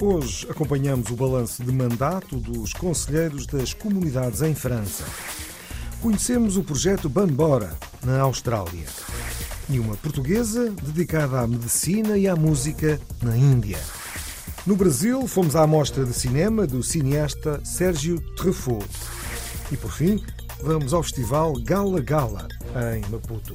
Hoje acompanhamos o balanço de mandato dos conselheiros das comunidades em França. Conhecemos o projeto Bambora, na Austrália. E uma portuguesa dedicada à medicina e à música na Índia. No Brasil, fomos à mostra de cinema do cineasta Sérgio Truffaut. E por fim, vamos ao festival Gala Gala, em Maputo.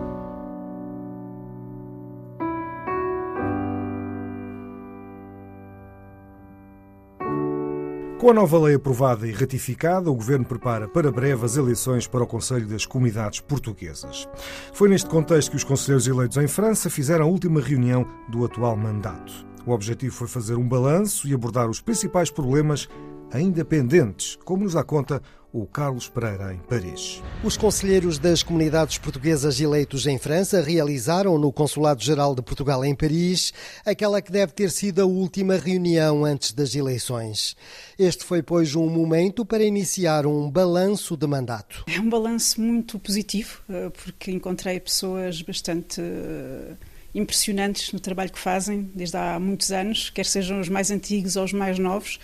Com a nova lei aprovada e ratificada, o Governo prepara para breve as eleições para o Conselho das Comunidades Portuguesas. Foi neste contexto que os conselheiros eleitos em França fizeram a última reunião do atual mandato. O objetivo foi fazer um balanço e abordar os principais problemas ainda pendentes, como nos dá conta o Carlos Pereira em Paris. Os conselheiros das comunidades portuguesas eleitos em França realizaram no Consulado-Geral de Portugal em Paris aquela que deve ter sido a última reunião antes das eleições. Este foi, pois, um momento para iniciar um balanço de mandato. É um balanço muito positivo, eh, porque encontrei pessoas bastante eh, impressionantes no trabalho que fazem desde há muitos anos, quer sejam os mais antigos ou os mais novos,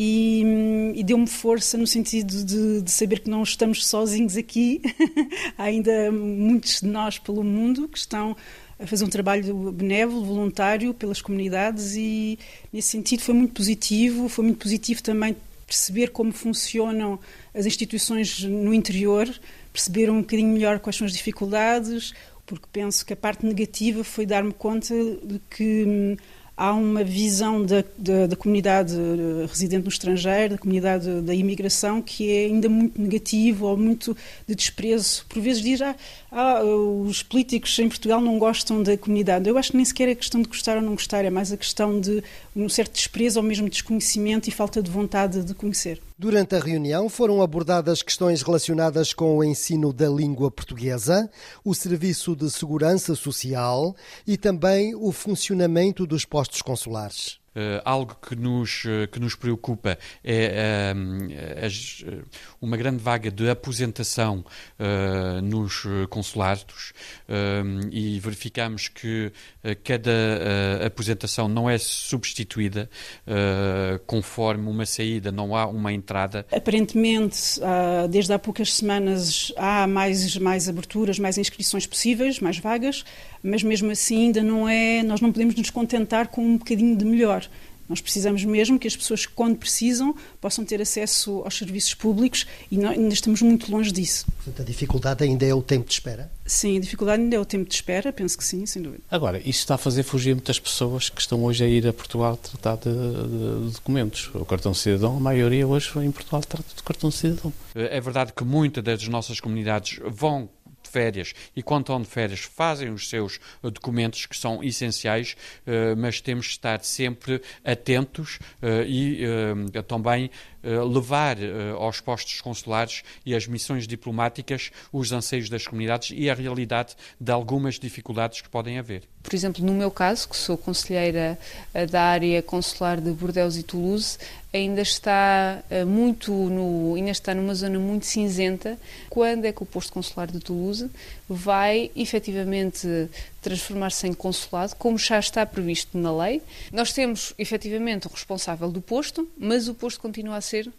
e, e deu-me força no sentido de, de saber que não estamos sozinhos aqui. Há ainda muitos de nós pelo mundo que estão a fazer um trabalho benévolo, voluntário pelas comunidades e nesse sentido foi muito positivo. Foi muito positivo também perceber como funcionam as instituições no interior, perceber um bocadinho melhor quais são as dificuldades, porque penso que a parte negativa foi dar-me conta de que hum, há uma visão da, da, da comunidade eh, residente no estrangeiro, da comunidade da imigração, que é ainda muito negativo ou muito de desprezo. Por vezes diz, ah, ah, os políticos em Portugal não gostam da comunidade. Eu acho que nem sequer é questão de gostar ou não gostar, é mais a questão de um certo desprezo ou mesmo desconhecimento e falta de vontade de conhecer. Durante a reunião foram abordadas questões relacionadas com o ensino da língua portuguesa, o serviço de segurança social e também o funcionamento dos postos consulares. Uh, algo que nos, uh, que nos preocupa é uh, as, uma grande vaga de aposentação nos consulados e verificamos que cada aposentação não é substituída conforme uma saída, não há uma entrada. Aparentemente, desde há poucas semanas há mais, mais aberturas, mais inscrições possíveis, mais vagas, mas mesmo assim ainda não é, nós não podemos nos contentar com um bocadinho de melhor. Nós precisamos mesmo que as pessoas, quando precisam, possam ter acesso aos serviços públicos e nós ainda estamos muito longe disso. Portanto, a dificuldade ainda é o tempo de espera? Sim, a dificuldade ainda é o tempo de espera, penso que sim, sem dúvida. Agora, isto está a fazer fugir muitas pessoas que estão hoje a ir a Portugal tratar de, de, de documentos. O cartão de cidadão, a maioria hoje em Portugal trata de cartão cidadão. É verdade que muitas das nossas comunidades vão de férias. E quando estão de férias fazem os seus documentos que são essenciais, mas temos de estar sempre atentos e também levar aos postos consulares e às missões diplomáticas os anseios das comunidades e a realidade de algumas dificuldades que podem haver. Por exemplo, no meu caso, que sou conselheira da área consular de Bordeaux e Toulouse, ainda está muito no, ainda está numa zona muito cinzenta. Quando é que o posto consular de Toulouse vai efetivamente transformar-se em consulado, como já está previsto na lei? Nós temos efetivamente o responsável do posto, mas o posto continua a ser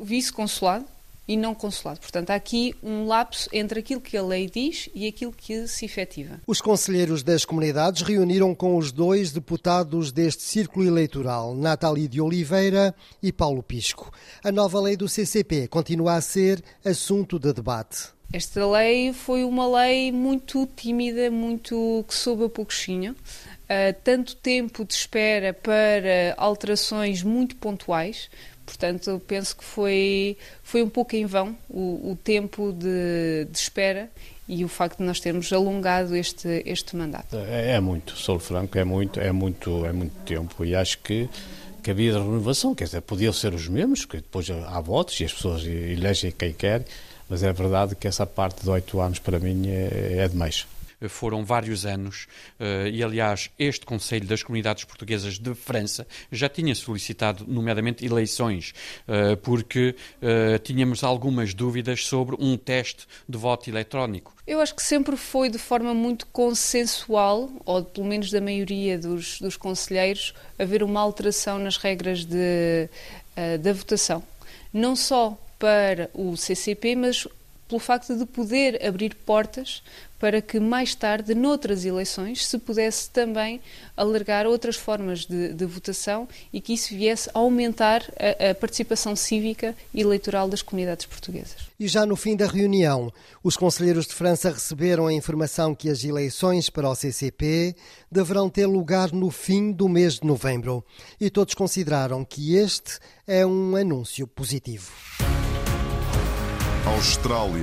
vice-consulado e não consulado. Portanto, há aqui um lapso entre aquilo que a lei diz e aquilo que se efetiva. Os conselheiros das comunidades reuniram com os dois deputados deste círculo eleitoral, Nathalie de Oliveira e Paulo Pisco. A nova lei do CCP continua a ser assunto de debate. Esta lei foi uma lei muito tímida, muito que soube a pouquinho. Uh, tanto tempo de espera para alterações muito pontuais, portanto, penso que foi, foi um pouco em vão o, o tempo de, de, espera e o facto de nós termos alongado este, este mandato. É, é muito, sou franco, é muito, é muito, é muito tempo e acho que que havia renovação, quer dizer, podiam ser os mesmos, que depois há votos e as pessoas elegem quem quer, mas é verdade que essa parte de oito anos para mim é, é demais foram vários anos eh, e, aliás, este Conselho das Comunidades Portuguesas de França já tinha solicitado, nomeadamente, eleições, eh, porque eh, tínhamos algumas dúvidas sobre um teste de voto eletrónico. Eu acho que sempre foi de forma muito consensual, ou pelo menos da maioria dos, dos conselheiros, haver uma alteração nas regras de, da votação. Não só para o CCP, mas pelo facto de poder abrir portas para que mais tarde, noutras eleições, se pudesse também alargar outras formas de, de votação e que isso viesse a aumentar a, a, participação cívica e eleitoral das comunidades portuguesas. E já no fim da reunião, os conselheiros de França receberam a informação que as eleições para o CCP deverão ter lugar no fim do mês de novembro. E todos consideraram que este é um anúncio positivo. Austrália.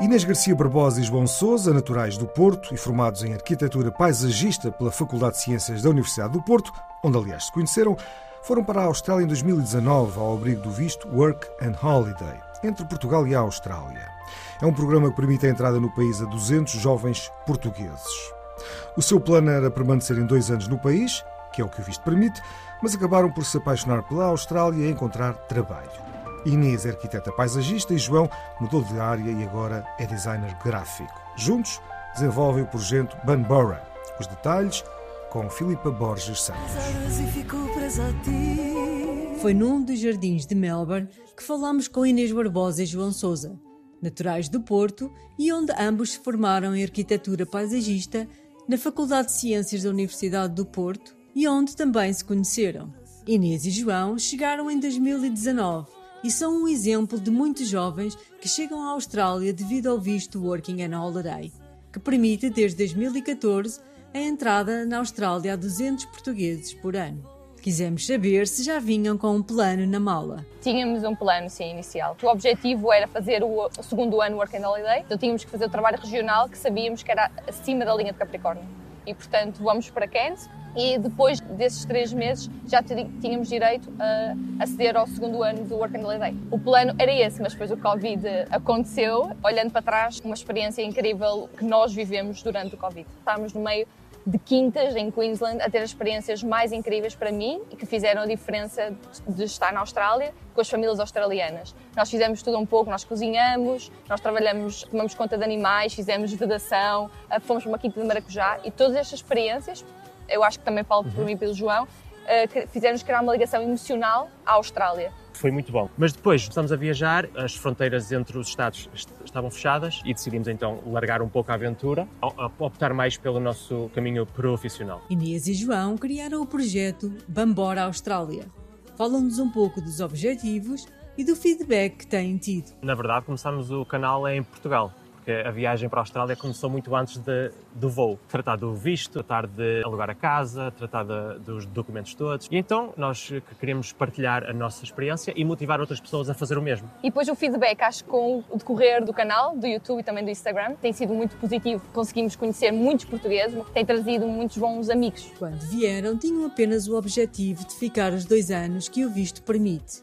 Inês Garcia Barbosa e João Souza, naturais do Porto e formados em arquitetura paisagista pela Faculdade de Ciências da Universidade do Porto, onde aliás se conheceram, foram para a Austrália em 2019 ao abrigo do visto Work and Holiday, entre Portugal e a Austrália. É um programa que permite a entrada no país a 200 jovens portugueses. O seu plano era permanecer em dois anos no país, que é o que o visto permite, mas acabaram por se apaixonar pela Austrália e encontrar trabalho. Inês é arquiteta paisagista e João mudou de área e agora é designer gráfico. Juntos desenvolvem o projeto Banbora. Os detalhes com Filipa Borges Santos. Foi num dos jardins de Melbourne que falámos com Inês Barbosa e João Souza, naturais do Porto e onde ambos se formaram em arquitetura paisagista na Faculdade de Ciências da Universidade do Porto e onde também se conheceram. Inês e João chegaram em 2019 e são um exemplo de muitos jovens que chegam à Austrália devido ao visto Working and Holiday, que permite desde 2014 a entrada na Austrália a 200 portugueses por ano. Quisemos saber se já vinham com um plano na mala. Tínhamos um plano, sim, inicial. O objetivo era fazer o, segundo ano Work and Holiday, então tínhamos que fazer o trabalho regional que sabíamos que era acima da linha de Capricórnio. E, portanto, vamos para Cairns, e depois desses três meses já tínhamos direito a aceder ao segundo ano do Work and Holiday. O plano era esse, mas depois o Covid aconteceu. Olhando para trás, uma experiência incrível que nós vivemos durante o Covid. Estávamos no meio de quintas em Queensland a ter as experiências mais incríveis para mim e que fizeram a diferença de estar na Austrália com as famílias australianas. Nós fizemos tudo um pouco, nós cozinhamos, nós trabalhamos, tomamos conta de animais, fizemos vedação, fomos para uma quinta de maracujá e todas estas experiências eu acho que também falo por uhum. mim e pelo João, uh, fizeram-nos criar uma ligação emocional à Austrália. Foi muito bom. Mas depois estamos a viajar, as fronteiras entre os Estados estavam fechadas e decidimos então largar um pouco a aventura, optar mais pelo nosso caminho profissional. Inês e João criaram o projeto Bambora Austrália. Falam-nos um pouco dos objetivos e do feedback que têm tido. Na verdade, começámos o canal em Portugal porque a viagem para a Austrália começou muito antes de, do voo. Tratar do visto, tratar de alugar a casa, tratar de, dos documentos todos. E então nós queremos partilhar a nossa experiência e motivar outras pessoas a fazer o mesmo. E depois o feedback, acho que com o decorrer do canal, do YouTube e também do Instagram, tem sido muito positivo. Conseguimos conhecer muitos portugueses, tem trazido muitos bons amigos. Quando vieram, tinham apenas o objetivo de ficar os dois anos que o visto permite.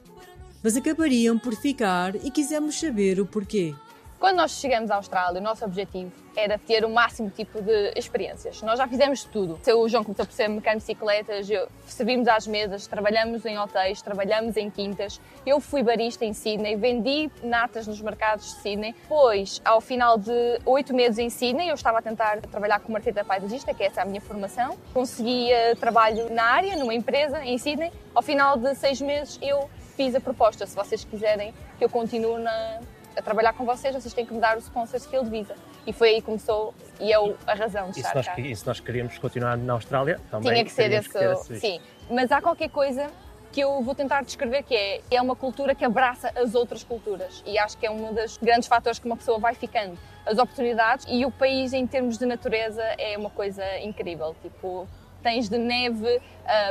Mas acabariam por ficar e quisemos saber o porquê. Quando nós chegamos à Austrália, o nosso objetivo era ter o máximo tipo de experiências. Nós já fizemos tudo. O João começou por ser mecânico de bicicletas, servimos às mesas, trabalhamos em hotéis, trabalhamos em quintas. Eu fui barista em Sydney, vendi natas nos mercados de Sydney. Depois, ao final de oito meses em Sydney, eu estava a tentar trabalhar como arquiteta paisagista, que essa é a minha formação. Consegui trabalho na área, numa empresa em Sydney. Ao final de seis meses, eu fiz a proposta, se vocês quiserem que eu continue na, a trabalhar com vocês, vocês têm que me dar o sponsor skill de Visa. E foi aí que começou, e é a razão de e estar nós, cá. E se nós queríamos continuar na Austrália, também Tinha que ser esse, sim. Mas há qualquer coisa que eu vou tentar descrever que é, é uma cultura que abraça as outras culturas e acho que é um dos grandes fatores que uma pessoa vai ficando. As oportunidades e o país em termos de natureza é uma coisa incrível, tipo tens de neve,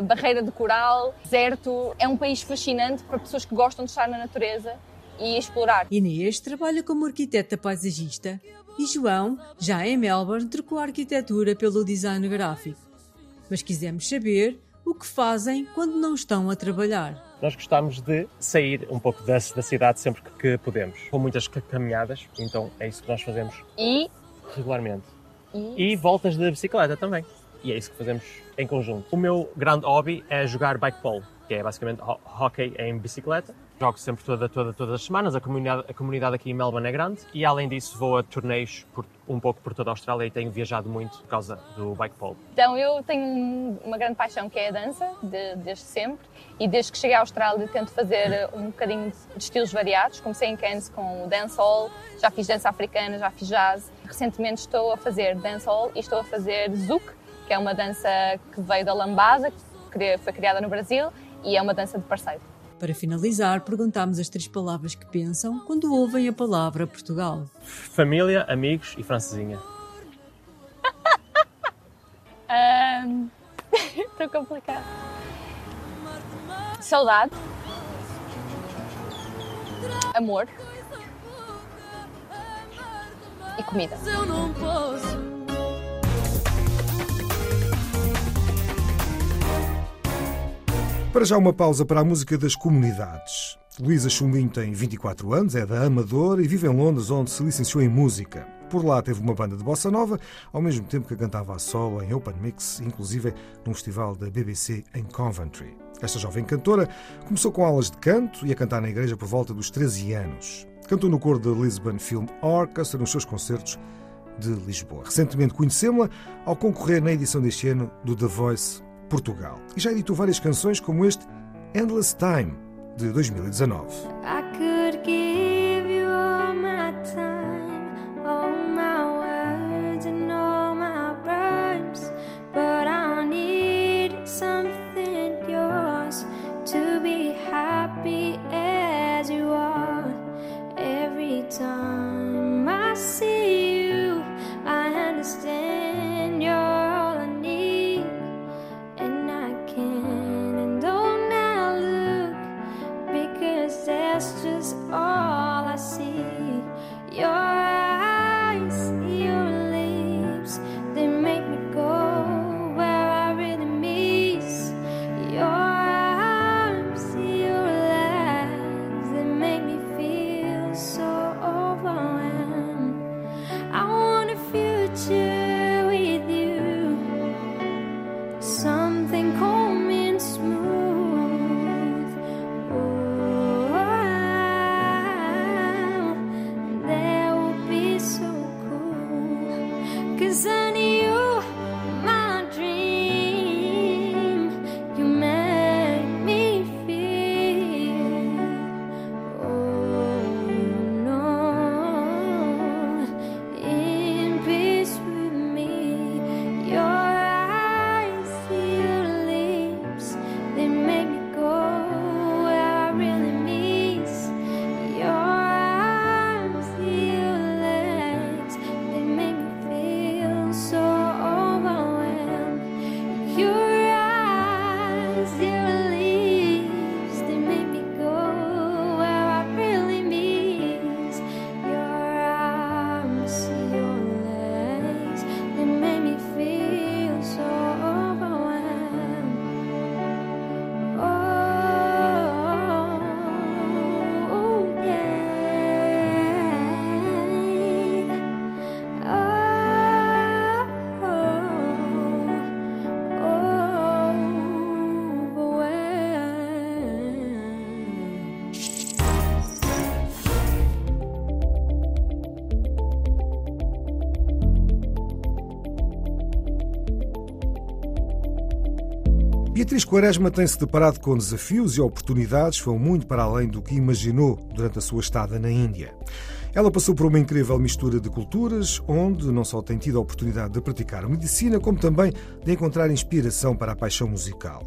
barreira de coral, deserto. É um país fascinante para pessoas que gostam de estar na natureza e explorar. Inês trabalha como arquiteta paisagista e João, já em Melbourne, trocou a arquitetura pelo design gráfico. Mas quisemos saber o que fazem quando não estão a trabalhar. Nós gostamos de sair um pouco da, da cidade sempre que, que podemos, com muitas caminhadas, então é isso que nós fazemos e regularmente. E, e voltas de bicicleta também. E é isso que fazemos em conjunto. O meu grande hobby é jogar bike polo, que é basicamente ho hockey em bicicleta. Jogo sempre toda, toda, todas as semanas, a comunidade, a comunidade aqui em Melbourne é grande e além disso vou a torneios por, um pouco por toda a Austrália e tenho viajado muito por causa do bike polo. Então eu tenho uma grande paixão que é a dança, de, desde sempre, e desde que cheguei à Austrália tento fazer um bocadinho de estilos variados. Comecei em Cairns com dancehall, já fiz dança africana, já fiz jazz. Recentemente estou a fazer dancehall e estou a fazer zouk, que é uma dança que veio da lambada, que foi criada no Brasil e é uma dança de parceiro. Para finalizar, perguntámos as três palavras que pensam quando ouvem a palavra Portugal. Família, amigos e francesinha. Estou complicado. Saudade. Amor. E comida. Eu não posso. Para já uma pausa para a música das comunidades. Luísa Chumbim tem 24 anos, é da Amador e vive em Londres, onde se licenciou em música. Por lá teve uma banda de bossa nova, ao mesmo tempo que cantava a solo em open mix, inclusive num festival da BBC em Coventry. Esta jovem cantora começou com aulas de canto e a cantar na igreja por volta dos 13 anos. Cantou no coro da Lisbon Film Orchestra nos seus concertos de Lisboa. Recentemente conhecemos-la ao concorrer na edição deste ano do The Voice Portugal. E já editou várias canções como este Endless Time, de 2019. Beatriz Quaresma tem-se deparado com desafios e oportunidades que vão muito para além do que imaginou durante a sua estada na Índia. Ela passou por uma incrível mistura de culturas, onde não só tem tido a oportunidade de praticar medicina, como também de encontrar inspiração para a paixão musical.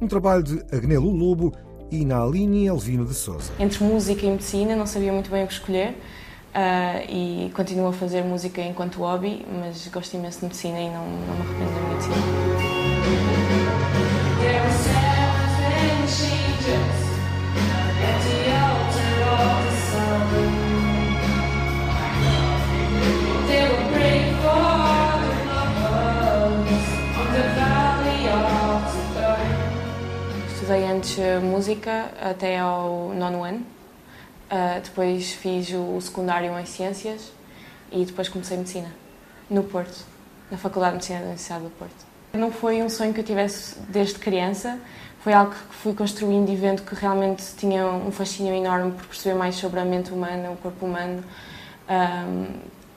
Um trabalho de Agnelo Lobo e Naline Elvino de Souza. Entre música e medicina não sabia muito bem o que escolher uh, e continuo a fazer música enquanto hobby, mas gosto imenso de medicina e não, não me arrependo da medicina. Música até ao nono ano. Uh, depois fiz o secundário em Ciências e depois comecei Medicina, no Porto, na Faculdade de Medicina da Universidade do Porto. Não foi um sonho que eu tivesse desde criança, foi algo que fui construindo e vendo que realmente tinha um fascínio enorme por perceber mais sobre a mente humana, o corpo humano, um,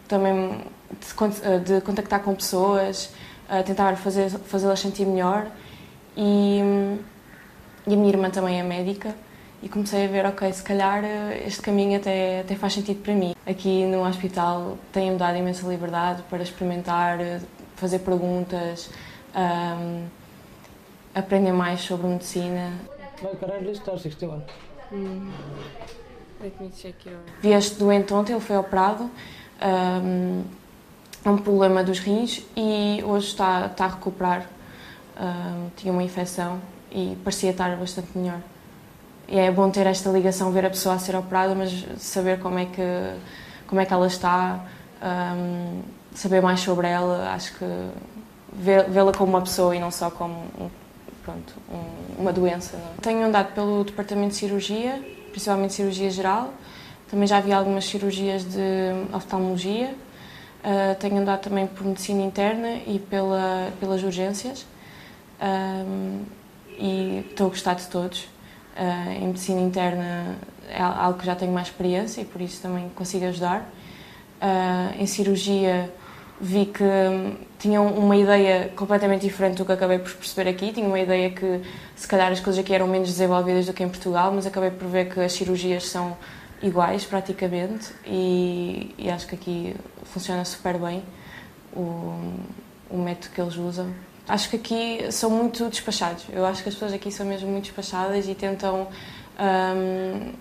também de, de, contactar com pessoas, uh, tentar fazê-las sentir melhor. E, e a minha irmã também é médica e comecei a ver, ok, se calhar eh, este caminho até, até faz sentido para mim. Aqui no hospital tenho-me dado imensa liberdade para experimentar, eh, fazer perguntas, um, aprender mais sobre medicina. Hum. Vi este doente ontem, ele foi operado, um, é um problema dos rins e hoje está, está a recuperar. Um, tinha uma infecção e parecia estar bastante melhor. E é bom ter esta ligação, ver a pessoa a ser operada, mas saber como é que, como é que ela está, um, saber mais sobre ela, acho que vê-la como uma pessoa e não só como um, pronto, um, uma doença. É? Tenho andado pelo departamento de cirurgia, principalmente cirurgia geral, também já vi algumas cirurgias de oftalmologia, uh, tenho andado também por medicina interna e pela, pelas urgências. Um, e estou a gostar de todos. Uh, em medicina interna é algo que já tenho mais experiência e por isso também consigo ajudar. Uh, em cirurgia vi que tinham uma ideia completamente diferente do que acabei por perceber aqui. Tinha uma ideia que se calhar as coisas aqui eram menos desenvolvidas do que em Portugal, mas acabei por ver que as cirurgias são iguais praticamente e, e acho que aqui funciona super bem o, o método que eles usam. Acho que aqui são muito despachados. Eu acho que as pessoas aqui são mesmo muito despachadas e tentam. Um,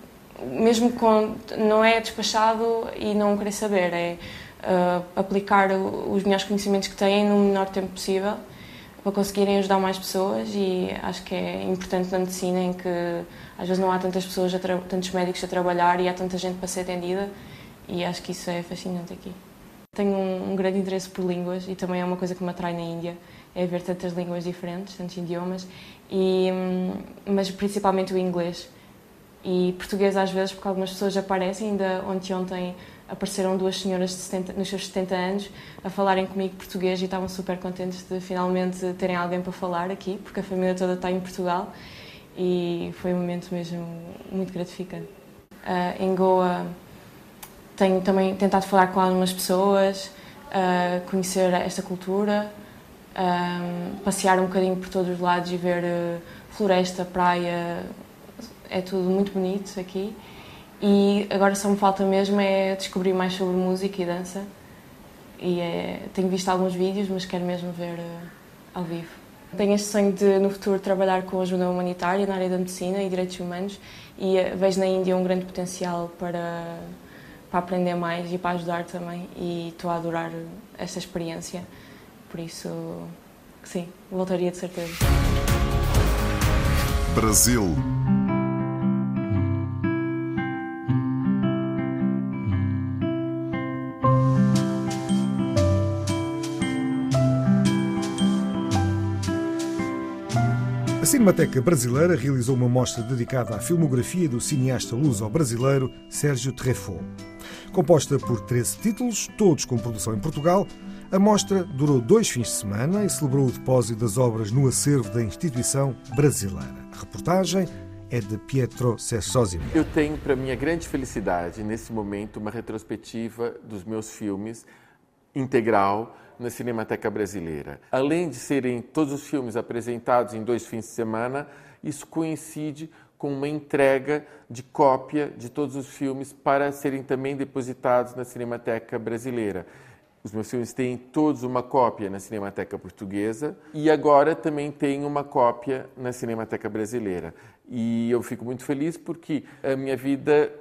mesmo com. Não é despachado e não querer saber, é uh, aplicar os melhores conhecimentos que têm no menor tempo possível para conseguirem ajudar mais pessoas e acho que é importante na medicina em que às vezes não há tantas pessoas, tantos médicos a trabalhar e há tanta gente para ser atendida e acho que isso é fascinante aqui. Tenho um, um grande interesse por línguas e também é uma coisa que me atrai na Índia é ver tantas línguas diferentes, tantos idiomas, e, hum, mas principalmente o inglês. E português às vezes, porque algumas pessoas aparecem, ainda ontem, ontem apareceram duas senhoras 70, nos seus 70 anos a falarem comigo português e estavam super contentes de finalmente terem alguém para falar aqui, porque a família toda está em Portugal e foi um momento mesmo muito gratificante. Uh, em Goa tenho também tentado falar com algumas pessoas, uh, conhecer esta cultura, um, passear um bocadinho por todos os lados e ver uh, floresta, praia, é tudo muito bonito aqui. E agora só me falta mesmo é descobrir mais sobre música e dança. E é, tenho visto alguns vídeos, mas quero mesmo ver uh, ao vivo. Tenho este sonho de, no futuro, trabalhar com ajuda humanitária na área da medicina e direitos humanos e vejo na Índia um grande potencial para, para aprender mais e para ajudar também. E estou a adorar esta experiência. Por isso, sim, voltaria de certeza. Brasil. A Cinemateca Brasileira realizou uma mostra dedicada à filmografia do cineasta luso-brasileiro Sérgio Treffaut. Composta por 13 títulos, todos com produção em Portugal, a mostra durou dois fins de semana e celebrou o depósito das obras no acervo da instituição brasileira. A reportagem é de Pietro Cessosimo. Eu tenho, para minha grande felicidade, nesse momento, uma retrospectiva dos meus filmes integral na Cinemateca Brasileira. Além de serem todos os filmes apresentados em dois fins de semana, isso coincide com uma entrega de cópia de todos os filmes para serem também depositados na Cinemateca Brasileira. Os meus filmes têm todos uma cópia na Cinemateca Portuguesa e agora também tem uma cópia na Cinemateca Brasileira. E eu fico muito feliz porque a minha vida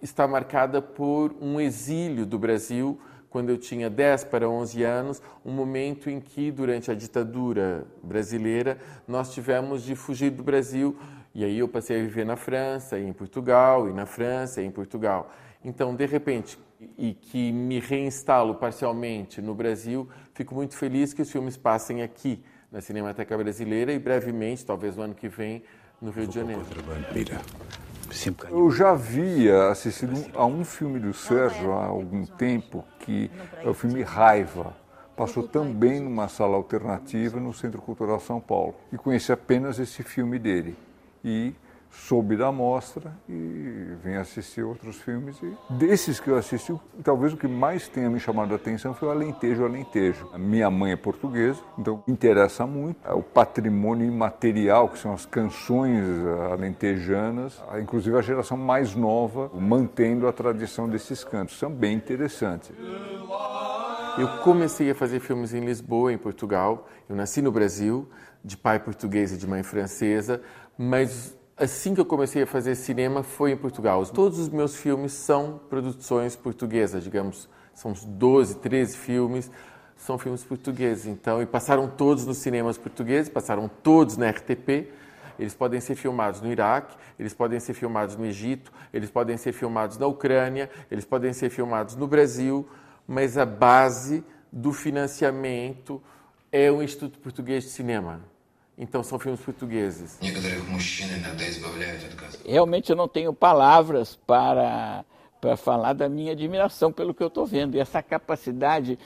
está marcada por um exílio do Brasil quando eu tinha 10 para 11 anos, um momento em que, durante a ditadura brasileira, nós tivemos de fugir do Brasil. E aí eu passei a viver na França, e em Portugal, e na França, e em Portugal. Então, de repente, e que me reinstalo parcialmente no Brasil, fico muito feliz que os filmes passem aqui na Cinemateca Brasileira e brevemente, talvez no ano que vem, no Rio de Janeiro. Eu já havia assistido a um filme do Sérgio há algum tempo, que é o filme Raiva. Passou também numa sala alternativa no Centro Cultural São Paulo. E conheci apenas esse filme dele. E soube da mostra e vim assistir outros filmes. E desses que eu assisti, talvez o que mais tenha me chamado a atenção foi o Alentejo Alentejo. A minha mãe é portuguesa, então interessa muito. É o patrimônio imaterial, que são as canções alentejanas, inclusive a geração mais nova, mantendo a tradição desses cantos. São bem interessantes. Eu comecei a fazer filmes em Lisboa, em Portugal. Eu nasci no Brasil, de pai português e de mãe francesa, mas assim que eu comecei a fazer cinema foi em Portugal. Todos os meus filmes são produções portuguesas, digamos, são uns 12, 13 filmes, são filmes portugueses. Então, e passaram todos nos cinemas portugueses, passaram todos na RTP. Eles podem ser filmados no Iraque, eles podem ser filmados no Egito, eles podem ser filmados na Ucrânia, eles podem ser filmados no Brasil, mas a base do financiamento é o Instituto Português de Cinema. Então são filmes portugueses. Realmente eu não tenho palavras para, para falar da minha admiração pelo que eu estou vendo. E essa capacidade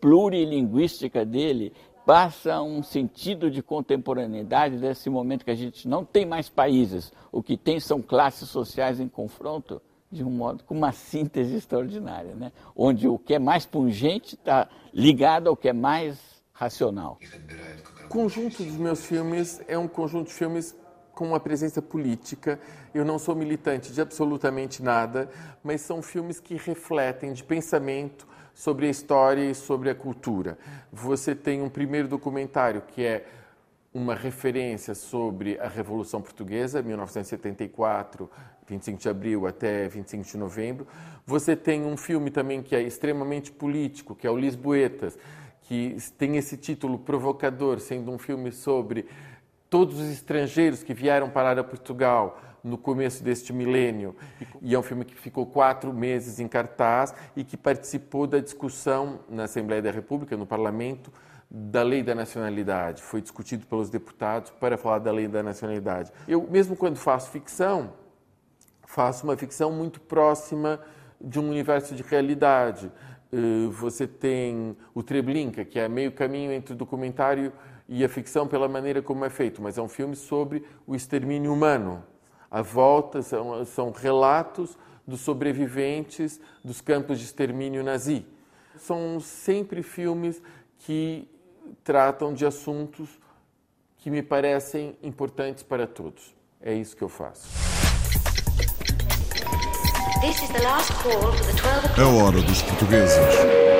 plurilinguística dele passa um sentido de contemporaneidade desse momento que a gente não tem mais países. O que tem são classes sociais em confronto de um modo com uma síntese extraordinária, né? onde o que é mais pungente está ligado ao que é mais racional. Conjunto dos meus filmes é um conjunto de filmes com uma presença política. Eu não sou militante de absolutamente nada, mas são filmes que refletem de pensamento sobre a história e sobre a cultura. Você tem um primeiro documentário que é uma referência sobre a Revolução Portuguesa, 1974, 25 de abril até 25 de novembro. Você tem um filme também que é extremamente político, que é o Lisboetas, que tem esse título provocador, sendo um filme sobre todos os estrangeiros que vieram parar a Portugal no começo deste milênio. E é um filme que ficou quatro meses em cartaz e que participou da discussão na Assembleia da República, no Parlamento, da lei da nacionalidade. Foi discutido pelos deputados para falar da lei da nacionalidade. Eu, mesmo quando faço ficção, faço uma ficção muito próxima de um universo de realidade. Eh, você tem o Treblinka, que é meio caminho entre o documentário e a ficção pela maneira como é feito, mas é um filme sobre o extermínio humano. A volta são, são relatos dos sobreviventes dos campos de extermínio nazi. São sempre filmes que tratam de assuntos que me parecem importantes para todos. É isso que eu faço. A hora dos portugueses.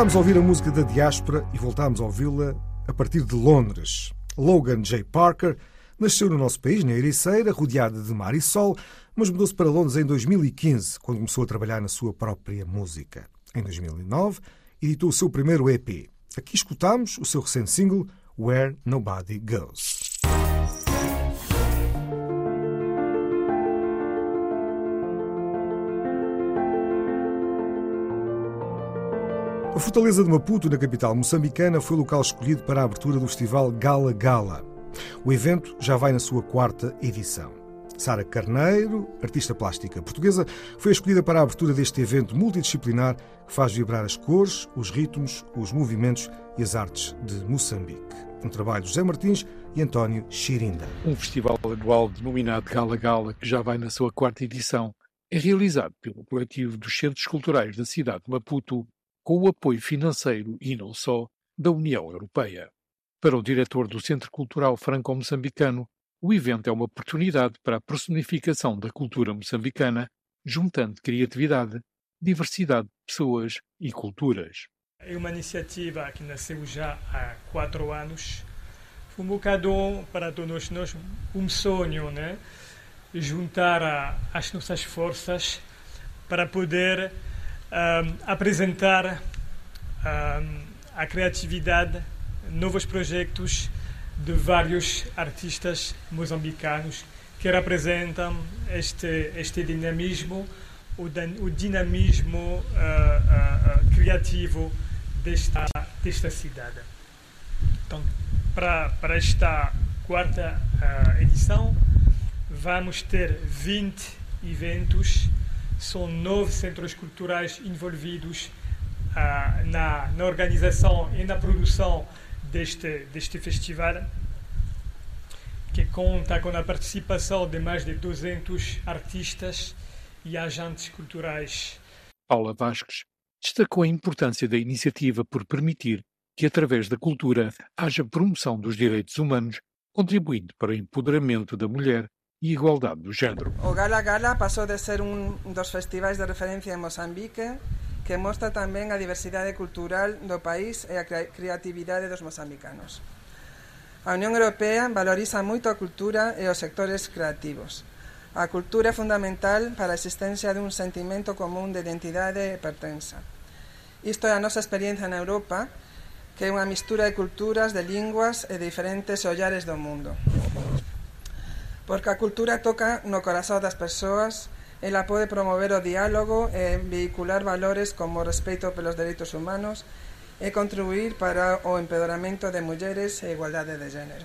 Voltámos a ouvir a música da diáspora e voltámos a ouvi-la a partir de Londres. Logan J. Parker nasceu no nosso país, na Ericeira, rodeada de mar e sol, mas mudou-se para Londres em 2015, quando começou a trabalhar na sua própria música. Em 2009, editou o seu primeiro EP. Aqui escutamos o seu recente single Where Nobody Goes. A fortaleza de Maputo, na capital moçambicana, foi o local escolhido para a abertura do festival Gala Gala. O evento já vai na sua quarta edição. Sara Carneiro, artista plástica portuguesa, foi escolhida para a abertura deste evento multidisciplinar que faz vibrar as cores, os ritmos, os movimentos e as artes de Moçambique. Um trabalho de José Martins e António Xirinda. Um festival anual denominado Gala Gala, que já vai na sua quarta edição, é realizado pelo coletivo dos Centros Culturais da cidade de Maputo com o apoio financeiro e não só da União Europeia. Para o diretor do Centro Cultural Franco-Moçambicano, o evento é uma oportunidade para a personificação da cultura moçambicana, juntando criatividade, diversidade de pessoas e culturas. É uma iniciativa que nasceu já há quatro anos. Foi um bocado para todos nós um sonho, né? Juntar as nossas forças para poder um, apresentar um, a criatividade, novos projetos de vários artistas moçambicanos que representam este, este dinamismo, o, o dinamismo uh, uh, uh, criativo desta, desta cidade. Então, para, para esta quarta edição, vamos ter 20 eventos são nove centros culturais envolvidos ah, na, na organização e na produção deste, deste festival, que conta com a participação de mais de 200 artistas e agentes culturais. Paula Vasques destacou a importância da iniciativa por permitir que, através da cultura, haja promoção dos direitos humanos, contribuindo para o empoderamento da mulher e igualdade do género. O Gala Gala passou de ser um dos festivais de referência em Moçambique, que mostra também a diversidade cultural do país e a criatividade dos moçambicanos. A União Europeia valoriza muito a cultura e os sectores creativos. A cultura é fundamental para a existência de um sentimento comum de identidade e pertença. Isto é a nossa experiência na Europa, que é uma mistura de culturas, de línguas e de diferentes olhares do mundo porque a cultura toca no corazón das persoas, ela pode promover o diálogo e vehicular valores como respeito pelos dereitos humanos e contribuir para o empedoramento de mulleres e igualdade de género.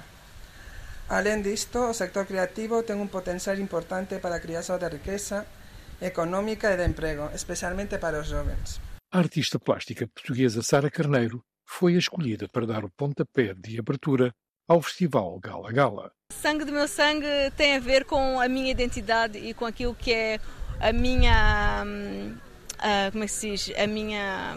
Alén disto, o sector creativo ten un potencial importante para a criação de riqueza económica e de emprego, especialmente para os jovens. A artista plástica portuguesa Sara Carneiro foi escolhida para dar o pontapé de abertura ao Festival Gala Gala. Sangue do meu sangue tem a ver com a minha identidade e com aquilo que é a minha. Uh, como é que se diz? A minha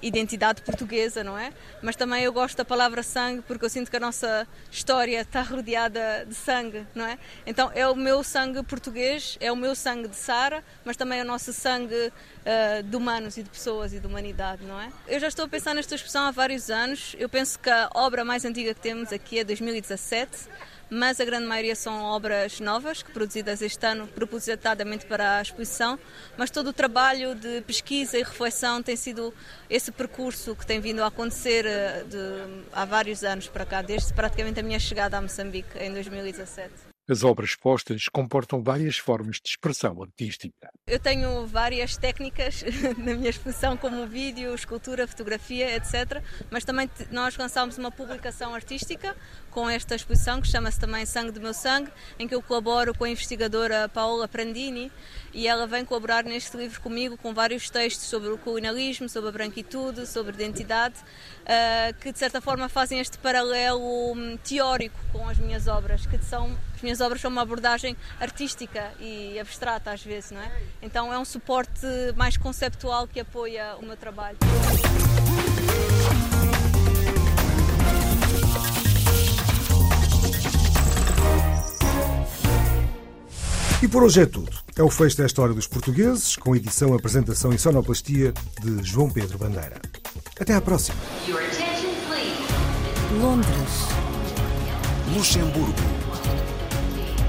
identidade portuguesa, não é? Mas também eu gosto da palavra sangue porque eu sinto que a nossa história está rodeada de sangue, não é? Então é o meu sangue português, é o meu sangue de Sara, mas também é o nosso sangue uh, de humanos e de pessoas e de humanidade, não é? Eu já estou a pensar nesta expressão há vários anos. Eu penso que a obra mais antiga que temos aqui é 2017 mas a grande maioria são obras novas, produzidas este ano propositadamente para a exposição, mas todo o trabalho de pesquisa e reflexão tem sido esse percurso que tem vindo a acontecer eh, de, há vários anos para cá, desde praticamente a minha chegada a Moçambique em 2017. As obras postas comportam várias formas de expressão artística. Eu tenho várias técnicas na minha exposição, como vídeo, escultura, fotografia, etc. Mas também nós lançámos uma publicação artística com esta exposição, que chama-se também Sangue do Meu Sangue, em que eu colaboro com a investigadora Paola Prandini e ela vem colaborar neste livro comigo com vários textos sobre o colonialismo, sobre a branquitude, sobre identidade, uh, que de certa forma fazem este paralelo um, teórico com as minhas obras, que são as minhas obras são uma abordagem artística e abstrata às vezes, não é? Então é um suporte mais conceptual que apoia o meu trabalho. E por hoje é tudo. É o fecho da História dos Portugueses, com edição, apresentação e sonoplastia de João Pedro Bandeira. Até à próxima. Londres. Luxemburgo.